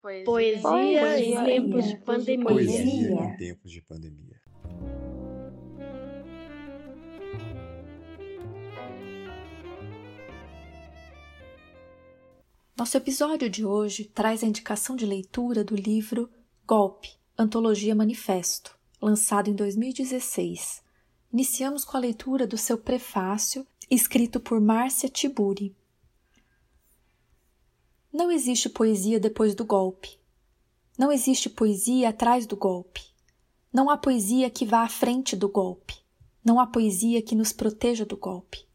Poesia, Poesia em tempos de pandemia. Poesia em tempos de pandemia. Nosso episódio de hoje traz a indicação de leitura do livro Golpe, Antologia Manifesto, lançado em 2016. Iniciamos com a leitura do seu prefácio, escrito por Márcia Tiburi. Não existe poesia depois do golpe. Não existe poesia atrás do golpe. Não há poesia que vá à frente do golpe. Não há poesia que nos proteja do golpe.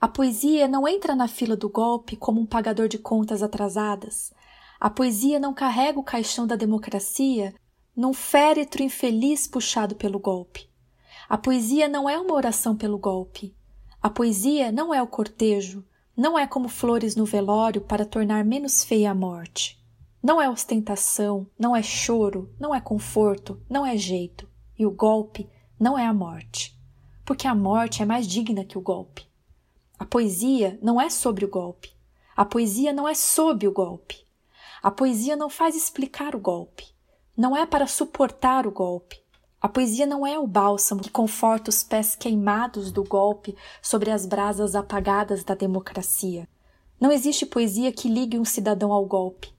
A poesia não entra na fila do golpe como um pagador de contas atrasadas. A poesia não carrega o caixão da democracia num féretro infeliz puxado pelo golpe. A poesia não é uma oração pelo golpe. A poesia não é o cortejo, não é como flores no velório para tornar menos feia a morte. Não é ostentação, não é choro, não é conforto, não é jeito. E o golpe não é a morte. Porque a morte é mais digna que o golpe. A poesia não é sobre o golpe. A poesia não é sob o golpe. A poesia não faz explicar o golpe. Não é para suportar o golpe. A poesia não é o bálsamo que conforta os pés queimados do golpe sobre as brasas apagadas da democracia. Não existe poesia que ligue um cidadão ao golpe.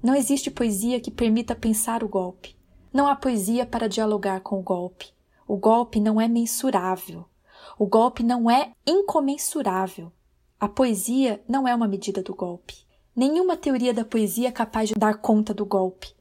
Não existe poesia que permita pensar o golpe. Não há poesia para dialogar com o golpe. O golpe não é mensurável. O golpe não é incomensurável. A poesia não é uma medida do golpe. Nenhuma teoria da poesia é capaz de dar conta do golpe.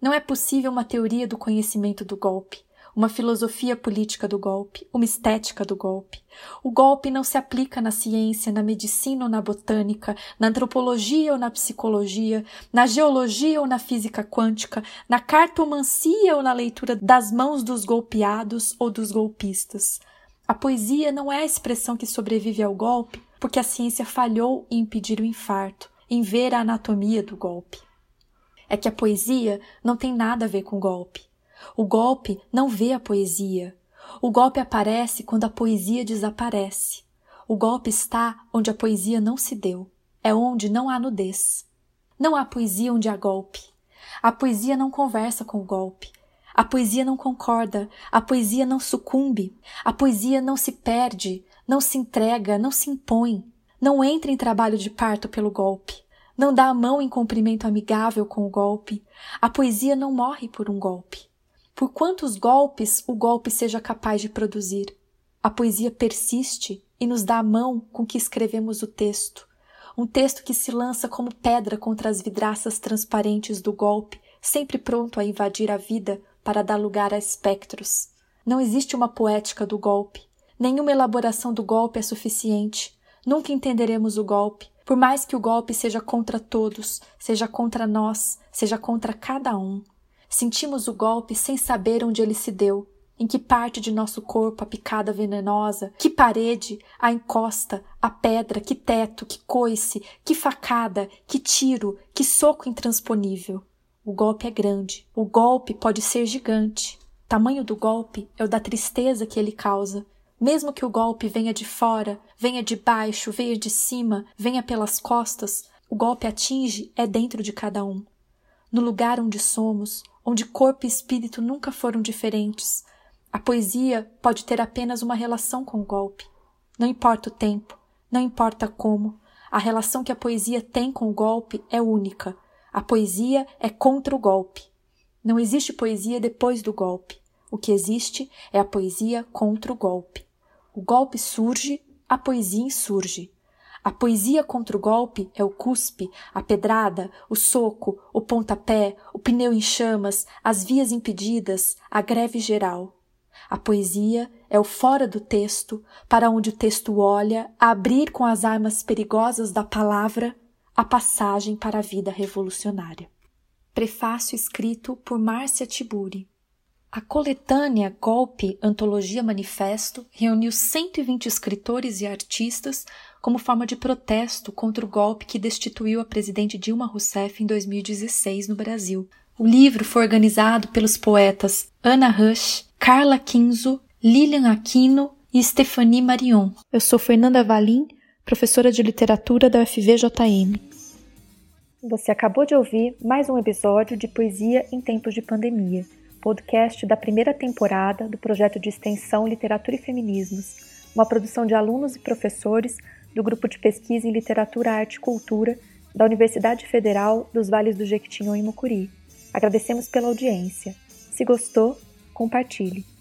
Não é possível uma teoria do conhecimento do golpe uma filosofia política do golpe, uma estética do golpe. O golpe não se aplica na ciência, na medicina ou na botânica, na antropologia ou na psicologia, na geologia ou na física quântica, na cartomancia ou na leitura das mãos dos golpeados ou dos golpistas. A poesia não é a expressão que sobrevive ao golpe, porque a ciência falhou em impedir o infarto, em ver a anatomia do golpe. É que a poesia não tem nada a ver com golpe. O golpe não vê a poesia. O golpe aparece quando a poesia desaparece. O golpe está onde a poesia não se deu. É onde não há nudez. Não há poesia onde há golpe. A poesia não conversa com o golpe. A poesia não concorda. A poesia não sucumbe. A poesia não se perde, não se entrega, não se impõe. Não entra em trabalho de parto pelo golpe. Não dá a mão em cumprimento amigável com o golpe. A poesia não morre por um golpe por quantos golpes o golpe seja capaz de produzir. A poesia persiste e nos dá a mão com que escrevemos o texto, um texto que se lança como pedra contra as vidraças transparentes do golpe, sempre pronto a invadir a vida para dar lugar a espectros. Não existe uma poética do golpe. Nenhuma elaboração do golpe é suficiente. Nunca entenderemos o golpe, por mais que o golpe seja contra todos, seja contra nós, seja contra cada um. Sentimos o golpe sem saber onde ele se deu, em que parte de nosso corpo a picada venenosa, que parede, a encosta, a pedra, que teto, que coice, que facada, que tiro, que soco intransponível. O golpe é grande, o golpe pode ser gigante. Tamanho do golpe é o da tristeza que ele causa. Mesmo que o golpe venha de fora, venha de baixo, venha de cima, venha pelas costas, o golpe atinge é dentro de cada um. No lugar onde somos, onde corpo e espírito nunca foram diferentes. A poesia pode ter apenas uma relação com o golpe. Não importa o tempo, não importa como, a relação que a poesia tem com o golpe é única. A poesia é contra o golpe. Não existe poesia depois do golpe. O que existe é a poesia contra o golpe. O golpe surge, a poesia insurge. A poesia contra o golpe é o cuspe, a pedrada, o soco, o pontapé, o pneu em chamas, as vias impedidas, a greve geral. A poesia é o fora do texto, para onde o texto olha, a abrir com as armas perigosas da palavra a passagem para a vida revolucionária. Prefácio escrito por Márcia Tiburi. A coletânea Golpe Antologia Manifesto reuniu 120 escritores e artistas como forma de protesto contra o golpe que destituiu a presidente Dilma Rousseff em 2016 no Brasil. O livro foi organizado pelos poetas Ana Rush, Carla Quinzo, Lilian Aquino e Stephanie Marion. Eu sou Fernanda Valim, professora de literatura da UFVJM. Você acabou de ouvir mais um episódio de Poesia em Tempos de Pandemia, podcast da primeira temporada do projeto de extensão Literatura e Feminismos, uma produção de alunos e professores do Grupo de Pesquisa em Literatura, Arte e Cultura da Universidade Federal dos Vales do Jequitinhonha e Mucuri. Agradecemos pela audiência. Se gostou, compartilhe.